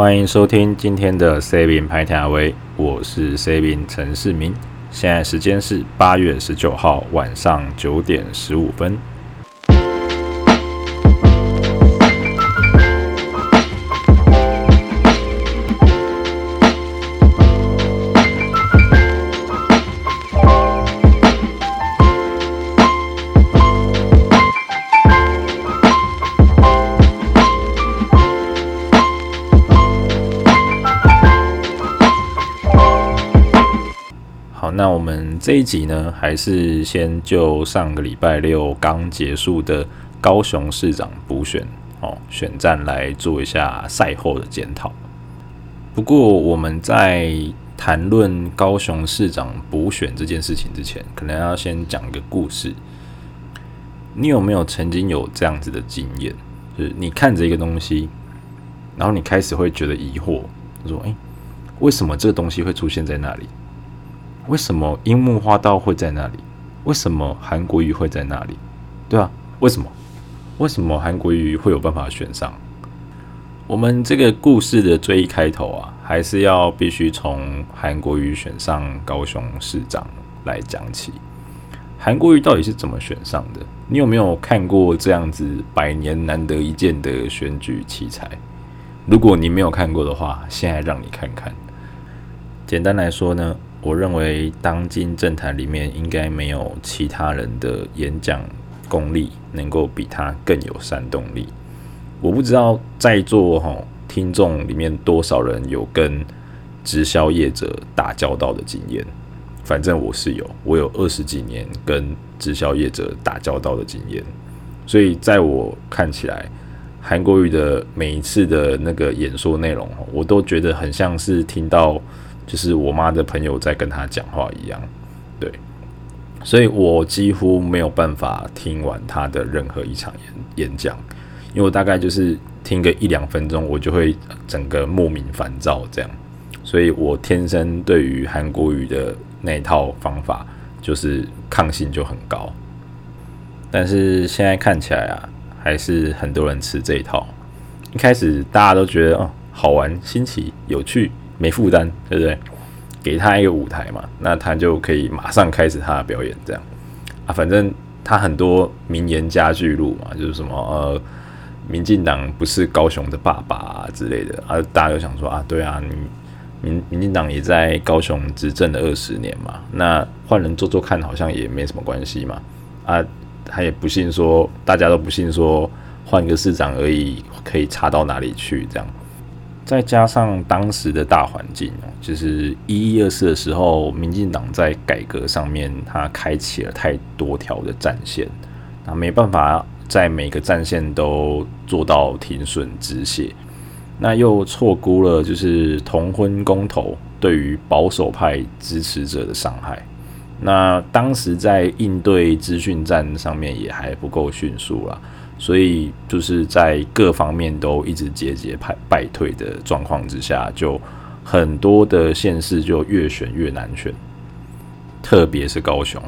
欢迎收听今天的 Saving 派台威，我是 Saving 陈世明，现在时间是八月十九号晚上九点十五分。这一集呢，还是先就上个礼拜六刚结束的高雄市长补选哦选战来做一下赛后的检讨。不过我们在谈论高雄市长补选这件事情之前，可能要先讲一个故事。你有没有曾经有这样子的经验？就是你看着一个东西，然后你开始会觉得疑惑，说：“诶，为什么这个东西会出现在那里？”为什么樱木花道会在那里？为什么韩国瑜会在那里？对啊，为什么？为什么韩国瑜会有办法选上？我们这个故事的最一开头啊，还是要必须从韩国瑜选上高雄市长来讲起。韩国瑜到底是怎么选上的？你有没有看过这样子百年难得一见的选举奇才？如果你没有看过的话，现在让你看看。简单来说呢。我认为当今政坛里面应该没有其他人的演讲功力能够比他更有煽动力。我不知道在座哈听众里面多少人有跟直销业者打交道的经验，反正我是有，我有二十几年跟直销业者打交道的经验，所以在我看起来，韩国瑜的每一次的那个演说内容，我都觉得很像是听到。就是我妈的朋友在跟他讲话一样，对，所以我几乎没有办法听完他的任何一场演演讲，因为我大概就是听个一两分钟，我就会整个莫名烦躁这样，所以我天生对于韩国语的那一套方法就是抗性就很高，但是现在看起来啊，还是很多人吃这一套，一开始大家都觉得哦好玩、新奇、有趣。没负担，对不对？给他一个舞台嘛，那他就可以马上开始他的表演，这样啊。反正他很多名言佳句录嘛，就是什么呃，民进党不是高雄的爸爸啊之类的啊。大家都想说啊，对啊，你民民进党也在高雄执政了二十年嘛，那换人做做看，好像也没什么关系嘛。啊，他也不信说，大家都不信说，换个市长而已，可以差到哪里去这样。再加上当时的大环境，就是一一二四的时候，民进党在改革上面，它开启了太多条的战线，那没办法在每个战线都做到停损止血，那又错估了就是同婚公投对于保守派支持者的伤害，那当时在应对资讯战上面也还不够迅速啦。所以就是在各方面都一直节节败败退的状况之下，就很多的县市就越选越难选，特别是高雄，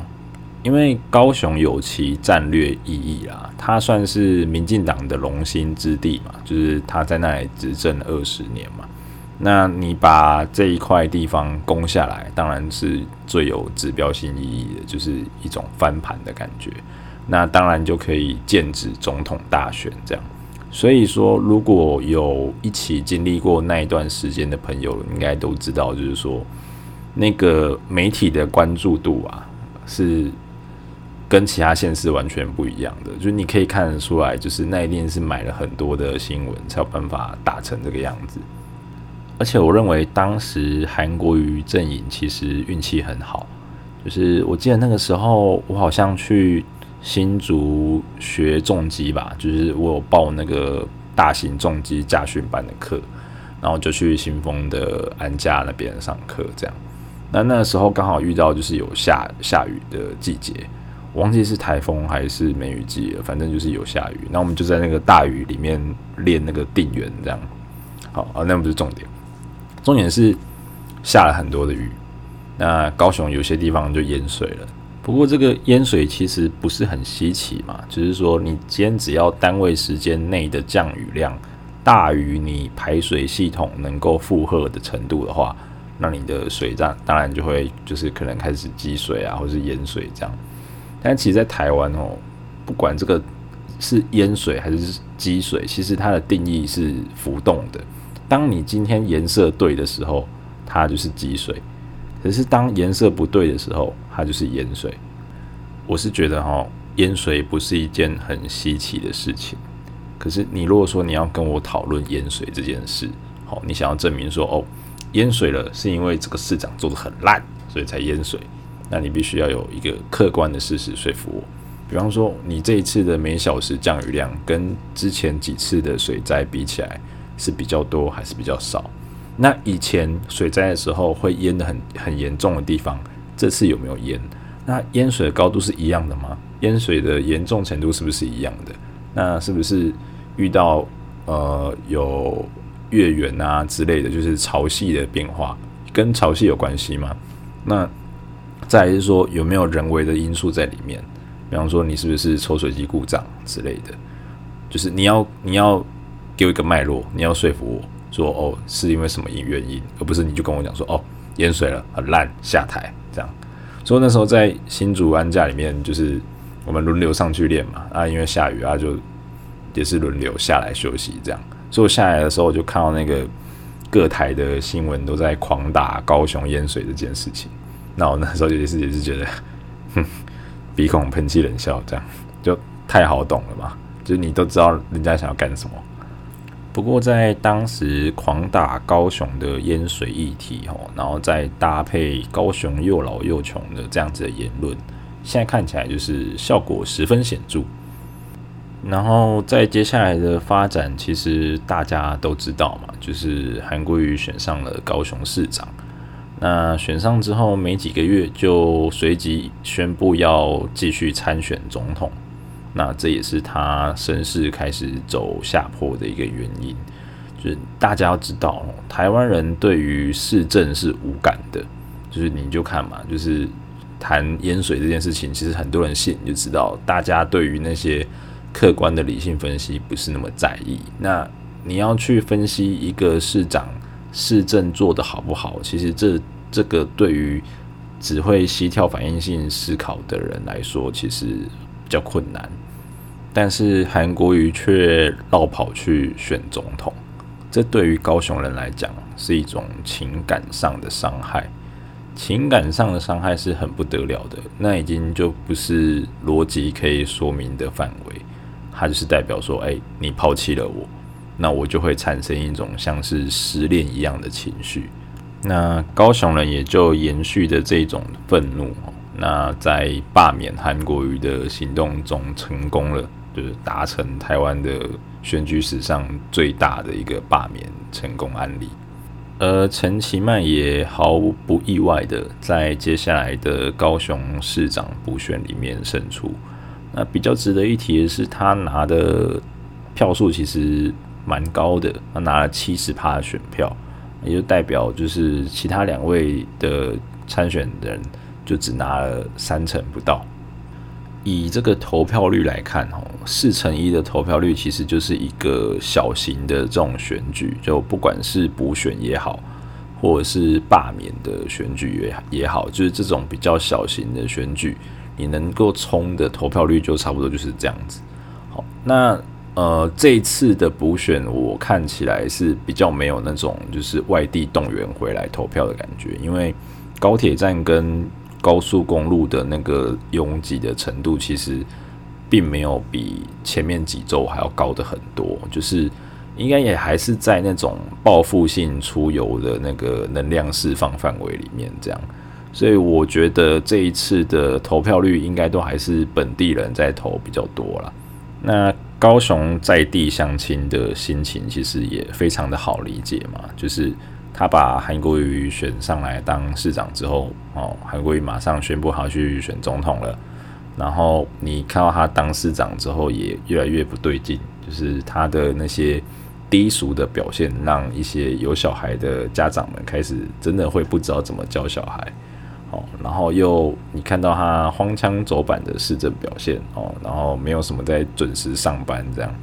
因为高雄有其战略意义啦，它算是民进党的龙兴之地嘛，就是他在那里执政二十年嘛，那你把这一块地方攻下来，当然是最有指标性意义的，就是一种翻盘的感觉。那当然就可以剑指总统大选这样，所以说如果有一起经历过那一段时间的朋友，应该都知道，就是说那个媒体的关注度啊，是跟其他县市完全不一样的。就是你可以看得出来，就是那一定是买了很多的新闻，才有办法打成这个样子。而且我认为当时韩国瑜阵营其实运气很好，就是我记得那个时候我好像去。新竹学重机吧，就是我有报那个大型重机驾训班的课，然后就去新丰的安家那边上课，这样。那那时候刚好遇到就是有下下雨的季节，我忘记是台风还是梅雨季了，反正就是有下雨。那我们就在那个大雨里面练那个定圆，这样。好啊，那不是重点，重点是下了很多的雨，那高雄有些地方就淹水了。不过这个淹水其实不是很稀奇嘛，就是说你今天只要单位时间内的降雨量大于你排水系统能够负荷的程度的话，那你的水站当然就会就是可能开始积水啊，或是淹水这样。但其实，在台湾哦，不管这个是淹水还是积水，其实它的定义是浮动的。当你今天颜色对的时候，它就是积水；可是当颜色不对的时候，它就是淹水。我是觉得哈，淹水不是一件很稀奇的事情。可是你如果说你要跟我讨论淹水这件事，好，你想要证明说哦，淹水了是因为这个市长做得很烂，所以才淹水，那你必须要有一个客观的事实说服我。比方说，你这一次的每小时降雨量跟之前几次的水灾比起来，是比较多还是比较少？那以前水灾的时候会淹得很很严重的地方，这次有没有淹？那淹水的高度是一样的吗？淹水的严重程度是不是一样的？那是不是？遇到呃有月圆啊之类的，就是潮汐的变化，跟潮汐有关系吗？那再来是说有没有人为的因素在里面？比方说你是不是抽水机故障之类的？就是你要你要给我一个脉络，你要说服我说哦是因为什么原因，而不是你就跟我讲说哦淹水了很烂下台这样。所以那时候在新竹安驾里面，就是我们轮流上去练嘛啊，因为下雨啊就。也是轮流下来休息，这样，所以我下来的时候我就看到那个各台的新闻都在狂打高雄淹水这件事情。那我那时候也是也是觉得，哼，鼻孔喷气冷笑，这样就太好懂了嘛，就是你都知道人家想要干什么。不过在当时狂打高雄的淹水议题哦，然后再搭配高雄又老又穷的这样子的言论，现在看起来就是效果十分显著。然后在接下来的发展，其实大家都知道嘛，就是韩国瑜选上了高雄市长。那选上之后没几个月，就随即宣布要继续参选总统。那这也是他身世开始走下坡的一个原因。就是大家要知道，台湾人对于市政是无感的。就是你就看嘛，就是谈淹水这件事情，其实很多人信，你就知道大家对于那些。客观的理性分析不是那么在意。那你要去分析一个市长市政做得好不好，其实这这个对于只会膝跳反应性思考的人来说，其实比较困难。但是韩国瑜却绕跑去选总统，这对于高雄人来讲是一种情感上的伤害。情感上的伤害是很不得了的，那已经就不是逻辑可以说明的范围。它就是代表说，哎、你抛弃了我，那我就会产生一种像是失恋一样的情绪。那高雄人也就延续着这种愤怒，那在罢免韩国瑜的行动中成功了，就是达成台湾的选举史上最大的一个罢免成功案例。而陈其迈也毫不意外的在接下来的高雄市长补选里面胜出。那比较值得一提的是，他拿的票数其实蛮高的，他拿了七十趴的选票，也就代表就是其他两位的参选人就只拿了三成不到。以这个投票率来看，哦，四成一的投票率其实就是一个小型的这种选举，就不管是补选也好，或者是罢免的选举也也好，就是这种比较小型的选举。你能够冲的投票率就差不多就是这样子。好，那呃这一次的补选，我看起来是比较没有那种就是外地动员回来投票的感觉，因为高铁站跟高速公路的那个拥挤的程度，其实并没有比前面几周还要高的很多，就是应该也还是在那种报复性出游的那个能量释放范围里面这样。所以我觉得这一次的投票率应该都还是本地人在投比较多啦。那高雄在地乡亲的心情其实也非常的好理解嘛，就是他把韩国瑜选上来当市长之后，哦，韩国瑜马上宣布好去选总统了。然后你看到他当市长之后也越来越不对劲，就是他的那些低俗的表现，让一些有小孩的家长们开始真的会不知道怎么教小孩。哦，然后又你看到他荒腔走板的市政表现哦，然后没有什么在准时上班这样，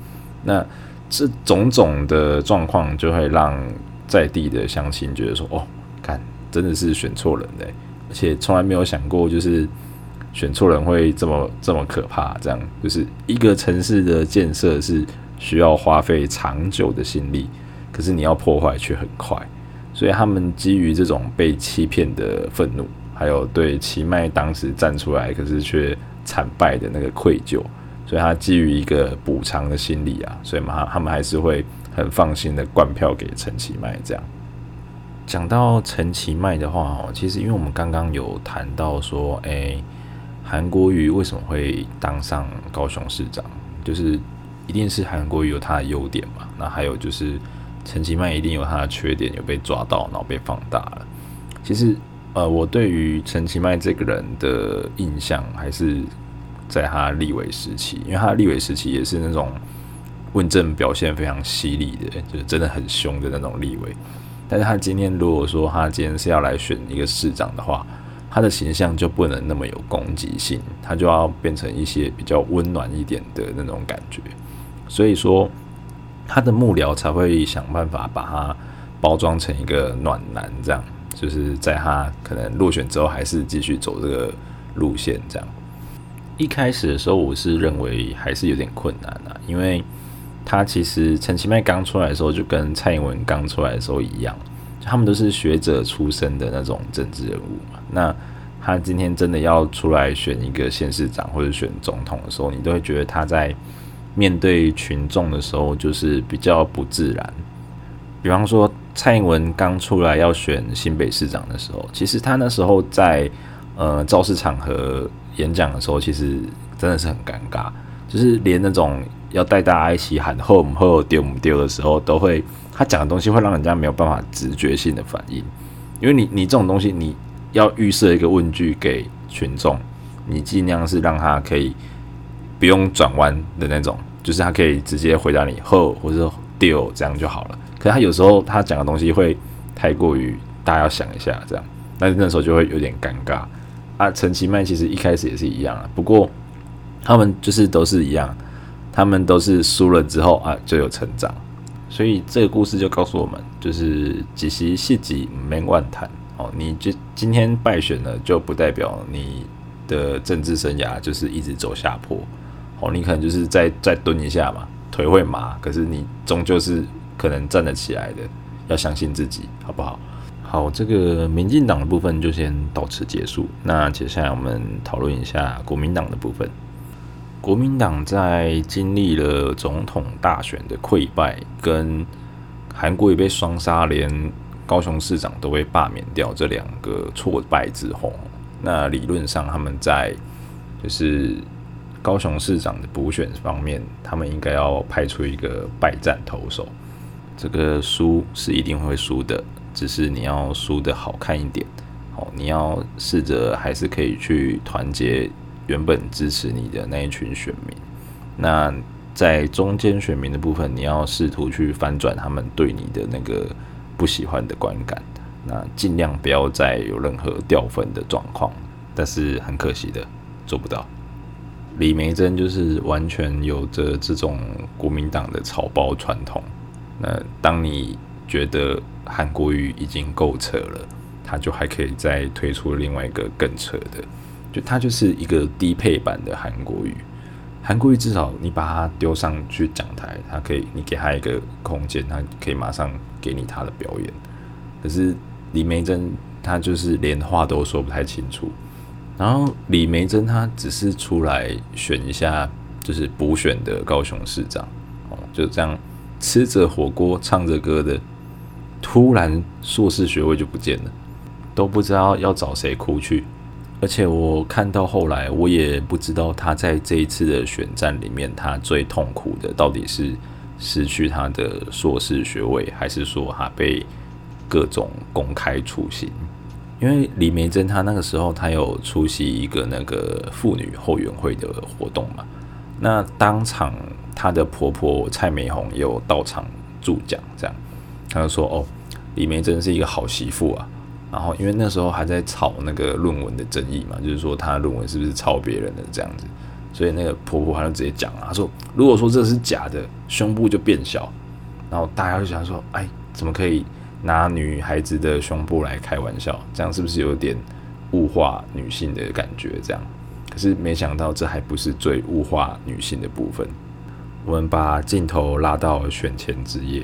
那这种种的状况就会让在地的乡亲觉得说：“哦，看，真的是选错人嘞！”而且从来没有想过，就是选错人会这么这么可怕。这样，就是一个城市的建设是需要花费长久的心力，可是你要破坏却很快。所以他们基于这种被欺骗的愤怒，还有对奇迈当时站出来可是却惨败的那个愧疚。所以他基于一个补偿的心理啊，所以嘛，他们还是会很放心的灌票给陈其迈。这样讲到陈其迈的话哦，其实因为我们刚刚有谈到说，哎，韩国瑜为什么会当上高雄市长，就是一定是韩国瑜有他的优点嘛，那还有就是陈其迈一定有他的缺点，有被抓到，然后被放大了。其实呃，我对于陈其迈这个人的印象还是。在他立委时期，因为他立委时期也是那种问政表现非常犀利的，就是真的很凶的那种立委。但是他今天如果说他今天是要来选一个市长的话，他的形象就不能那么有攻击性，他就要变成一些比较温暖一点的那种感觉。所以说，他的幕僚才会想办法把他包装成一个暖男，这样就是在他可能落选之后，还是继续走这个路线，这样。一开始的时候，我是认为还是有点困难啊，因为他其实陈其迈刚出来的时候，就跟蔡英文刚出来的时候一样，他们都是学者出身的那种政治人物嘛。那他今天真的要出来选一个县市长或者选总统的时候，你都会觉得他在面对群众的时候，就是比较不自然。比方说，蔡英文刚出来要选新北市长的时候，其实他那时候在呃造势场合。演讲的时候，其实真的是很尴尬，就是连那种要带大家一起喊“后母后丢母丢”的时候，都会他讲的东西会让人家没有办法直觉性的反应，因为你你这种东西，你要预设一个问句给群众，你尽量是让他可以不用转弯的那种，就是他可以直接回答你“后”或者“丢”这样就好了。可是他有时候他讲的东西会太过于大家要想一下这样，但是那时候就会有点尴尬。啊，陈其迈其实一开始也是一样啊，不过他们就是都是一样，他们都是输了之后啊就有成长，所以这个故事就告诉我们，就是几时戏几没万谈哦，你就今天败选了，就不代表你的政治生涯就是一直走下坡哦，你可能就是再再蹲一下嘛，腿会麻，可是你终究是可能站得起来的，要相信自己，好不好？好，这个民进党的部分就先到此结束。那接下来我们讨论一下国民党的部分。国民党在经历了总统大选的溃败，跟韩国也被双杀，连高雄市长都被罢免掉这两个挫败之后，那理论上他们在就是高雄市长的补选方面，他们应该要派出一个败战投手。这个输是一定会输的。只是你要输得好看一点，哦，你要试着还是可以去团结原本支持你的那一群选民。那在中间选民的部分，你要试图去翻转他们对你的那个不喜欢的观感。那尽量不要再有任何掉分的状况。但是很可惜的，做不到。李梅珍就是完全有着这种国民党的草包传统。那当你觉得韩国瑜已经够扯了，他就还可以再推出另外一个更扯的，就他就是一个低配版的韩国瑜。韩国瑜至少你把他丢上去讲台，他可以，你给他一个空间，他可以马上给你他的表演。可是李梅珍他就是连话都说不太清楚，然后李梅珍他只是出来选一下，就是补选的高雄市长，哦，就这样吃着火锅唱着歌的。突然硕士学位就不见了，都不知道要找谁哭去。而且我看到后来，我也不知道他在这一次的选战里面，他最痛苦的到底是失去他的硕士学位，还是说他被各种公开处刑？因为李梅珍她那个时候她有出席一个那个妇女后援会的活动嘛，那当场她的婆婆蔡美红也有到场助讲，这样。她就说：“哦，李梅珍是一个好媳妇啊。然后，因为那时候还在吵那个论文的争议嘛，就是说他论文是不是抄别人的这样子。所以那个婆婆她就直接讲啊，她说如果说这是假的，胸部就变小，然后大家就想说，哎，怎么可以拿女孩子的胸部来开玩笑？这样是不是有点物化女性的感觉？这样，可是没想到这还不是最物化女性的部分。我们把镜头拉到选前之夜，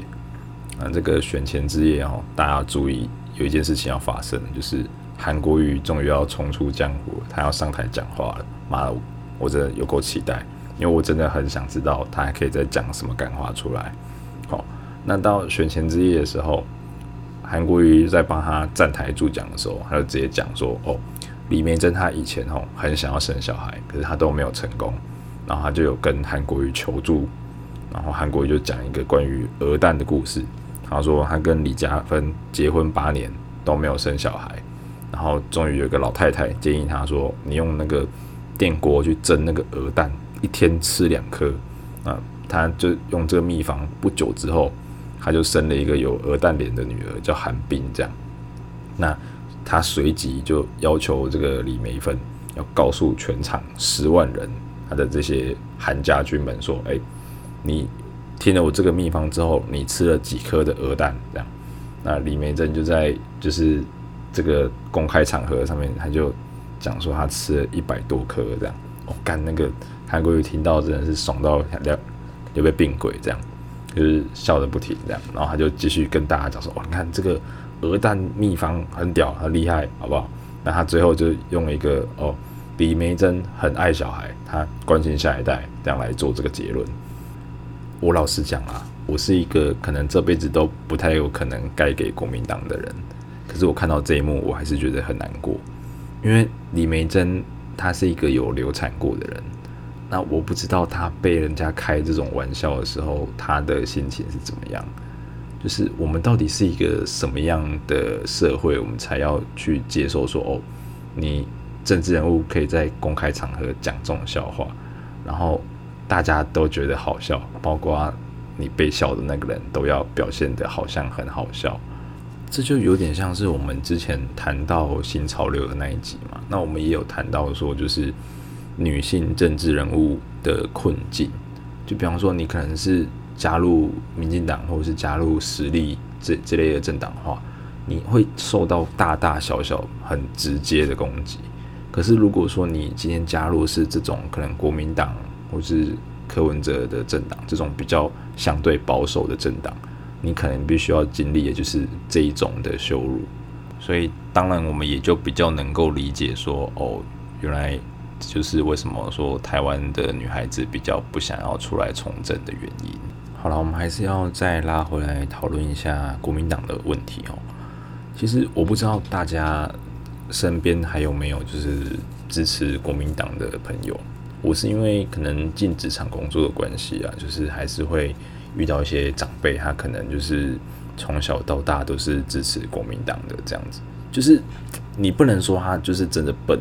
啊，这个选前之夜哦，大家注意，有一件事情要发生，就是韩国瑜终于要冲出江湖，他要上台讲话了。妈的，我真的有够期待，因为我真的很想知道他还可以再讲什么干话出来。好，那到选前之夜的时候，韩国瑜在帮他站台助讲的时候，他就直接讲说：“哦，李眉蓁他以前哦很想要生小孩，可是他都没有成功。”然后他就有跟韩国瑜求助，然后韩国瑜就讲一个关于鹅蛋的故事。他说他跟李嘉芬结婚八年都没有生小孩，然后终于有一个老太太建议他说：“你用那个电锅去蒸那个鹅蛋，一天吃两颗。”啊，他就用这个秘方，不久之后他就生了一个有鹅蛋脸的女儿，叫韩冰。这样，那他随即就要求这个李梅芬要告诉全场十万人。他的这些韩家军们说：“哎，你听了我这个秘方之后，你吃了几颗的鹅蛋？这样，那李梅珍就在就是这个公开场合上面，他就讲说他吃了一百多颗这样。哦，干那个韩国瑜听到真的是爽到要要被病鬼这样，就是笑得不停这样。然后他就继续跟大家讲说：哦，你看这个鹅蛋秘方很屌，很厉害，好不好？那他最后就用了一个哦。”李梅珍很爱小孩，他关心下一代，这样来做这个结论。我老实讲啊，我是一个可能这辈子都不太有可能盖给国民党的人，可是我看到这一幕，我还是觉得很难过，因为李梅珍她是一个有流产过的人，那我不知道她被人家开这种玩笑的时候，她的心情是怎么样。就是我们到底是一个什么样的社会，我们才要去接受说哦，你。政治人物可以在公开场合讲这种笑话，然后大家都觉得好笑，包括你被笑的那个人都要表现得好像很好笑，这就有点像是我们之前谈到新潮流的那一集嘛。那我们也有谈到说，就是女性政治人物的困境，就比方说你可能是加入民进党或者是加入实力这这类的政党的话，你会受到大大小小很直接的攻击。可是，如果说你今天加入是这种可能国民党或是柯文哲的政党，这种比较相对保守的政党，你可能必须要经历的就是这一种的羞辱。所以，当然我们也就比较能够理解说，哦，原来就是为什么说台湾的女孩子比较不想要出来从政的原因。好了，我们还是要再拉回来讨论一下国民党的问题哦。其实我不知道大家。身边还有没有就是支持国民党的朋友？我是因为可能进职场工作的关系啊，就是还是会遇到一些长辈，他可能就是从小到大都是支持国民党的这样子。就是你不能说他就是真的笨，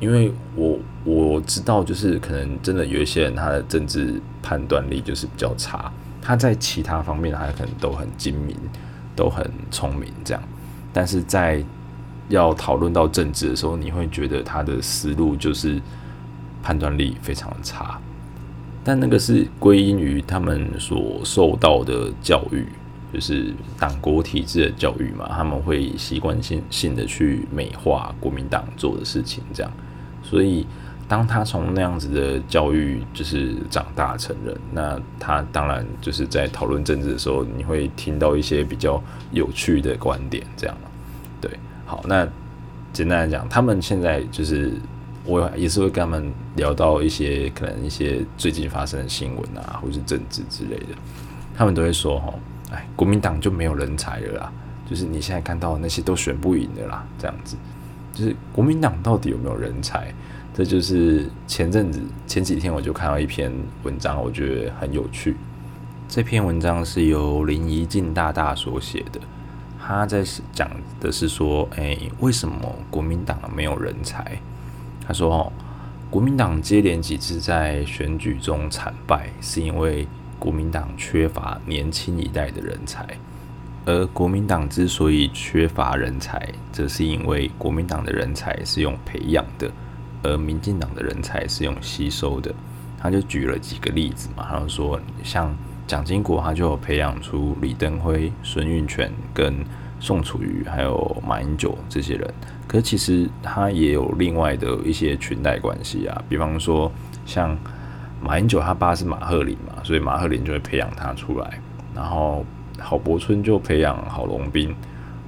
因为我我知道，就是可能真的有一些人他的政治判断力就是比较差，他在其他方面他可能都很精明，都很聪明这样，但是在要讨论到政治的时候，你会觉得他的思路就是判断力非常的差，但那个是归因于他们所受到的教育，就是党国体制的教育嘛，他们会习惯性性的去美化国民党做的事情，这样，所以当他从那样子的教育就是长大成人，那他当然就是在讨论政治的时候，你会听到一些比较有趣的观点，这样。对好，那简单来讲，他们现在就是我也是会跟他们聊到一些可能一些最近发生的新闻啊，或是政治之类的，他们都会说：“哈，哎，国民党就没有人才了啦，就是你现在看到的那些都选不赢的啦，这样子，就是国民党到底有没有人才？这就是前阵子前几天我就看到一篇文章，我觉得很有趣。这篇文章是由林怡静大大所写的。”他在讲的是说，哎，为什么国民党没有人才？他说，哦，国民党接连几次在选举中惨败，是因为国民党缺乏年轻一代的人才。而国民党之所以缺乏人才，则是因为国民党的人才是用培养的，而民进党的人才是用吸收的。他就举了几个例子嘛，他就说像蒋经国，他就有培养出李登辉、孙运权跟宋楚瑜，还有马英九这些人。可其实他也有另外的一些裙带关系啊，比方说像马英九他爸是马鹤林嘛，所以马鹤林就会培养他出来。然后郝柏村就培养郝龙斌，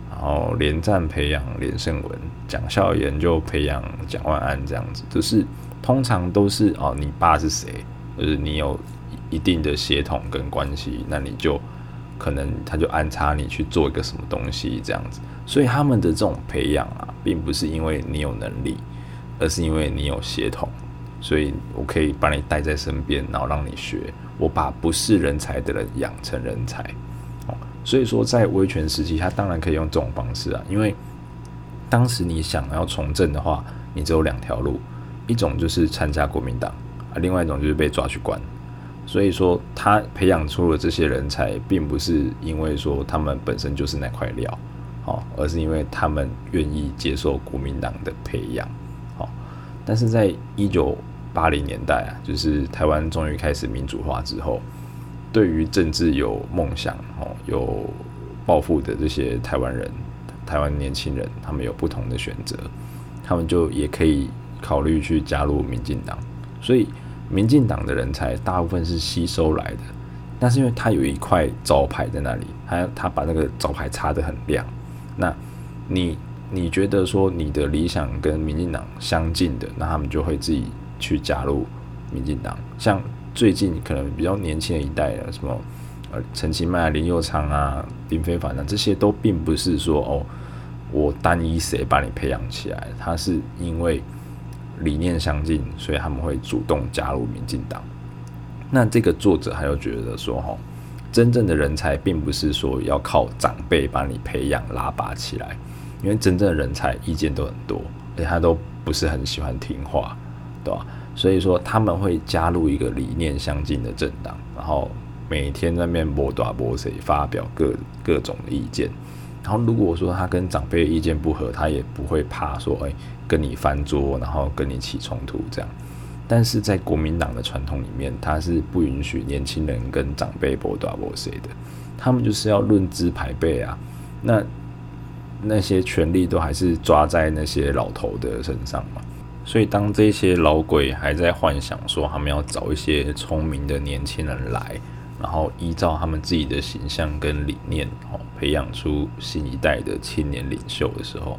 然后连战培养连胜文，蒋孝严就培养蒋万安这样子，就是。通常都是哦，你爸是谁？就是你有一定的血统跟关系，那你就可能他就安插你去做一个什么东西这样子。所以他们的这种培养啊，并不是因为你有能力，而是因为你有协同。所以我可以把你带在身边，然后让你学。我把不是人才的人养成人才。哦，所以说在威权时期，他当然可以用这种方式啊，因为当时你想要从政的话，你只有两条路。一种就是参加国民党啊，另外一种就是被抓去关。所以说，他培养出了这些人才，并不是因为说他们本身就是那块料，好，而是因为他们愿意接受国民党的培养，好。但是在一九八零年代啊，就是台湾终于开始民主化之后，对于政治有梦想、哦有抱负的这些台湾人、台湾年轻人，他们有不同的选择，他们就也可以。考虑去加入民进党，所以民进党的人才大部分是吸收来的，但是因为他有一块招牌在那里，他他把那个招牌擦得很亮，那你你觉得说你的理想跟民进党相近的，那他们就会自己去加入民进党。像最近可能比较年轻的一代的什么陈其迈、林佑昌啊、林飞帆啊，这些都并不是说哦我单一谁把你培养起来，他是因为。理念相近，所以他们会主动加入民进党。那这个作者还有觉得说，哈，真正的人才并不是说要靠长辈把你培养拉拔起来，因为真正的人才意见都很多，而且他都不是很喜欢听话，对吧？所以说他们会加入一个理念相近的政党，然后每天在那边播大播谁发表各各种的意见。然后如果说他跟长辈意见不合，他也不会怕说，哎。跟你翻桌，然后跟你起冲突，这样。但是在国民党的传统里面，他是不允许年轻人跟长辈搏大搏谁的，他们就是要论资排辈啊。那那些权力都还是抓在那些老头的身上嘛。所以当这些老鬼还在幻想说他们要找一些聪明的年轻人来，然后依照他们自己的形象跟理念，哦，培养出新一代的青年领袖的时候。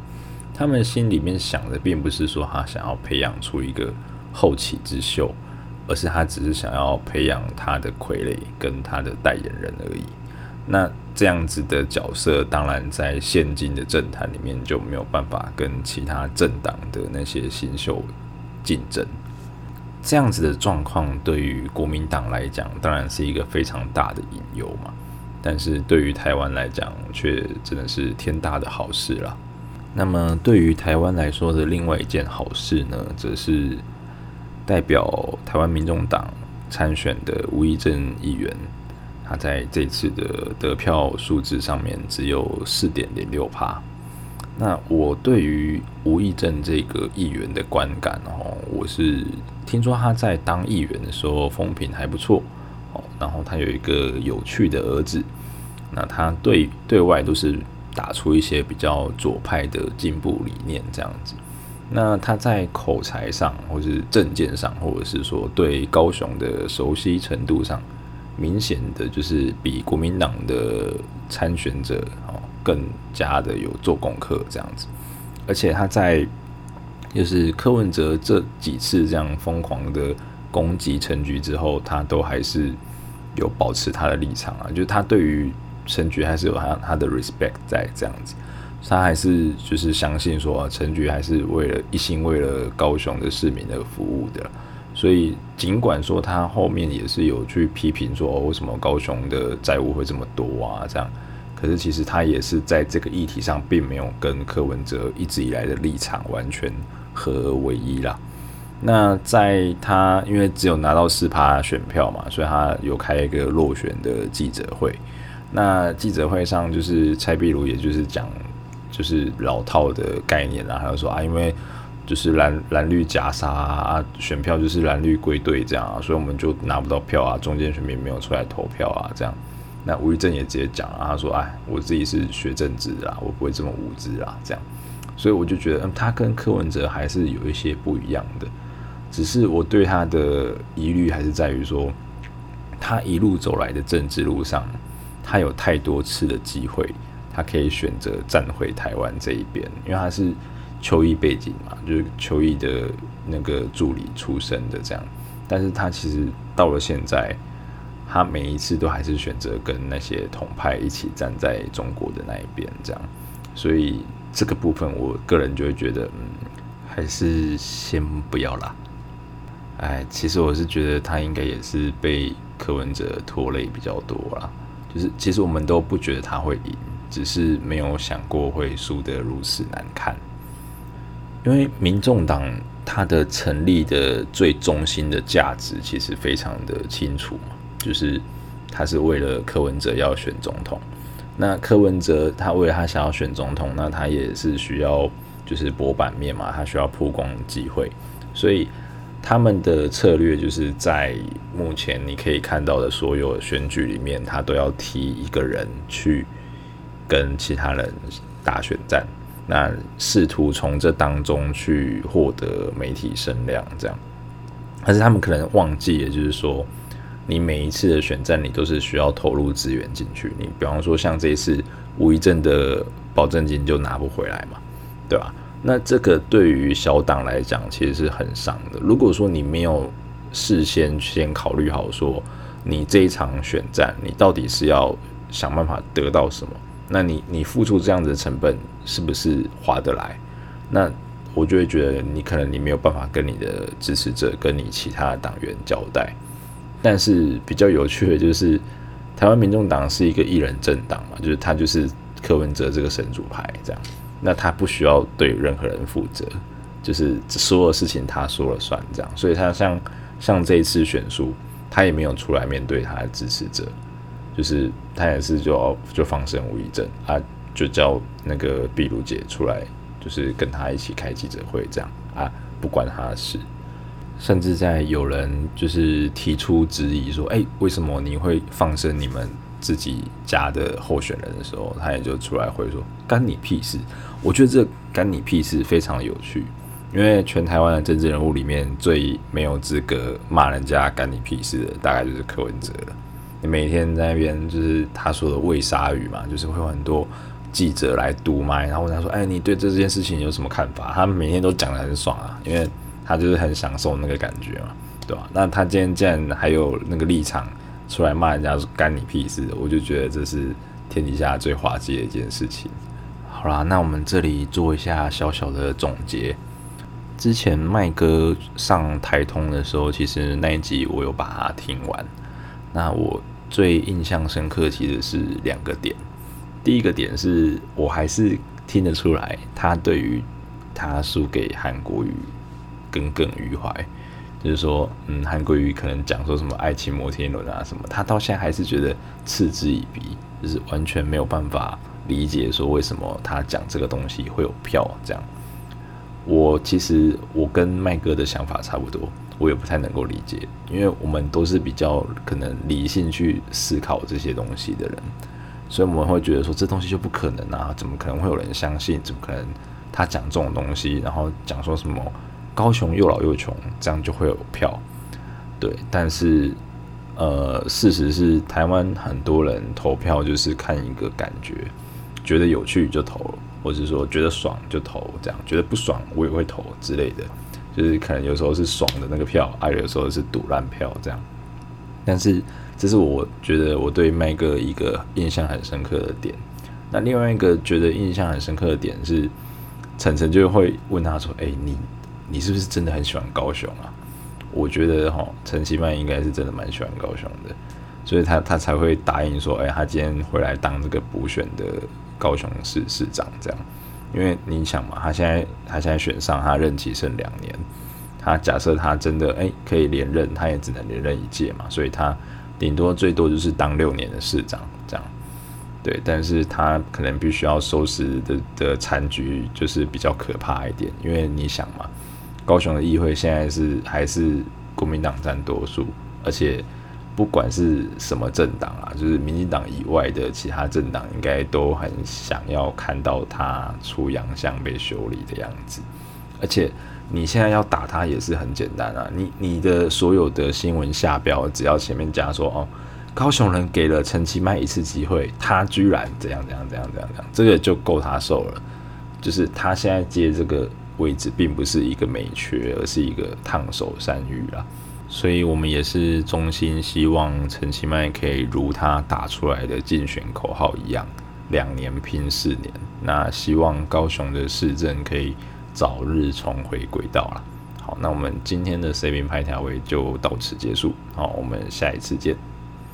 他们心里面想的，并不是说他想要培养出一个后起之秀，而是他只是想要培养他的傀儡跟他的代言人而已。那这样子的角色，当然在现今的政坛里面就没有办法跟其他政党的那些新秀竞争。这样子的状况，对于国民党来讲，当然是一个非常大的隐忧嘛。但是对于台湾来讲，却真的是天大的好事了。那么，对于台湾来说的另外一件好事呢，则是代表台湾民众党参选的吴益政议员，他在这次的得票数字上面只有四点零六趴。那我对于吴益政这个议员的观感哦，我是听说他在当议员的时候风评还不错哦，然后他有一个有趣的儿子，那他对对外都是。打出一些比较左派的进步理念，这样子。那他在口才上，或是政见上，或者是说对高雄的熟悉程度上，明显的就是比国民党的参选者哦更加的有做功课这样子。而且他在就是柯文哲这几次这样疯狂的攻击陈菊之后，他都还是有保持他的立场啊，就是他对于。陈菊还是有他他的 respect 在这样子，他还是就是相信说陈菊还是为了一心为了高雄的市民而服务的，所以尽管说他后面也是有去批评说，为什么高雄的债务会这么多啊这样，可是其实他也是在这个议题上并没有跟柯文哲一直以来的立场完全合而为一啦。那在他因为只有拿到四趴选票嘛，所以他有开一个落选的记者会。那记者会上，就是蔡壁如，也就是讲，就是老套的概念啦。还有说啊，因为就是蓝蓝绿夹杀啊，选票就是蓝绿归队这样啊，所以我们就拿不到票啊，中间选民没有出来投票啊，这样。那吴育正也直接讲了，他说：“哎，我自己是学政治的，我不会这么无知啊。”这样，所以我就觉得，嗯，他跟柯文哲还是有一些不一样的。只是我对他的疑虑还是在于说，他一路走来的政治路上，他有太多次的机会，他可以选择站回台湾这一边，因为他是。邱毅背景嘛，就是邱毅的那个助理出身的这样，但是他其实到了现在，他每一次都还是选择跟那些同派一起站在中国的那一边这样，所以这个部分我个人就会觉得，嗯，还是先不要啦。哎，其实我是觉得他应该也是被柯文哲拖累比较多啦，就是其实我们都不觉得他会赢，只是没有想过会输得如此难看。因为民众党它的成立的最中心的价值其实非常的清楚嘛，就是他是为了柯文哲要选总统。那柯文哲他为了他想要选总统，那他也是需要就是博版面嘛，他需要曝光机会。所以他们的策略就是在目前你可以看到的所有选举里面，他都要提一个人去跟其他人打选战。那试图从这当中去获得媒体声量，这样，但是他们可能忘记，也就是说，你每一次的选战，你都是需要投入资源进去。你比方说，像这一次吴一正的保证金就拿不回来嘛，对吧？那这个对于小党来讲，其实是很伤的。如果说你没有事先先考虑好，说你这一场选战，你到底是要想办法得到什么？那你你付出这样子的成本是不是划得来？那我就会觉得你可能你没有办法跟你的支持者、跟你其他的党员交代。但是比较有趣的就是，台湾民众党是一个一人政党嘛，就是他就是柯文哲这个神主牌这样，那他不需要对任何人负责，就是所有事情他说了算这样。所以他像像这一次选书，他也没有出来面对他的支持者。就是他也是就就放生吴怡正啊，就叫那个碧如姐出来，就是跟他一起开记者会这样啊，不关他的事。甚至在有人就是提出质疑说，哎、为什么你会放生你们自己家的候选人的时候，他也就出来会说，干你屁事。我觉得这干你屁事非常有趣，因为全台湾的政治人物里面最没有资格骂人家干你屁事的，大概就是柯文哲了。每天在那边就是他说的喂鲨鱼嘛，就是会有很多记者来堵麦，然后问他说：“哎，你对这件事情有什么看法？”他每天都讲得很爽啊，因为他就是很享受那个感觉嘛，对吧？那他今天竟然还有那个立场出来骂人家干你屁事，我就觉得这是天底下最滑稽的一件事情。好啦，那我们这里做一下小小的总结。之前麦哥上台通的时候，其实那一集我有把它听完，那我。最印象深刻其实是两个点，第一个点是我还是听得出来，他对于他输给韩国瑜耿耿于怀，就是说，嗯，韩国瑜可能讲说什么爱情摩天轮啊什么，他到现在还是觉得嗤之以鼻，就是完全没有办法理解说为什么他讲这个东西会有票这样。我其实我跟麦哥的想法差不多。我也不太能够理解，因为我们都是比较可能理性去思考这些东西的人，所以我们会觉得说这东西就不可能啊，怎么可能会有人相信？怎么可能他讲这种东西，然后讲说什么高雄又老又穷，这样就会有票？对，但是呃，事实是台湾很多人投票就是看一个感觉，觉得有趣就投，或者说觉得爽就投，这样觉得不爽我也会投之类的。就是可能有时候是爽的那个票，啊，有时候是赌烂票这样。但是这是我觉得我对麦哥一个印象很深刻的点。那另外一个觉得印象很深刻的点是，晨晨就会问他说：“哎，你你是不是真的很喜欢高雄啊？”我觉得哈，陈其迈应该是真的蛮喜欢高雄的，所以他他才会答应说：“哎，他今天会来当这个补选的高雄市市长这样。”因为你想嘛，他现在他现在选上，他任期剩两年，他假设他真的哎可以连任，他也只能连任一届嘛，所以他顶多最多就是当六年的市长这样。对，但是他可能必须要收拾的的残局就是比较可怕一点，因为你想嘛，高雄的议会现在是还是国民党占多数，而且不管是什么政党啊，就是民进党以外的其他政党，应该都很想要看到他出洋相被修理的样子，而且。你现在要打他也是很简单啊，你你的所有的新闻下标，只要前面加说哦，高雄人给了陈其迈一次机会，他居然怎样怎样怎样怎样怎样，这个就够他受了。就是他现在接这个位置，并不是一个美缺，而是一个烫手山芋啦。所以我们也是衷心希望陈其迈可以如他打出来的竞选口号一样，两年拼四年。那希望高雄的市政可以。早日重回轨道啦。好，那我们今天的 C 兵拍条位就到此结束。好，我们下一次见。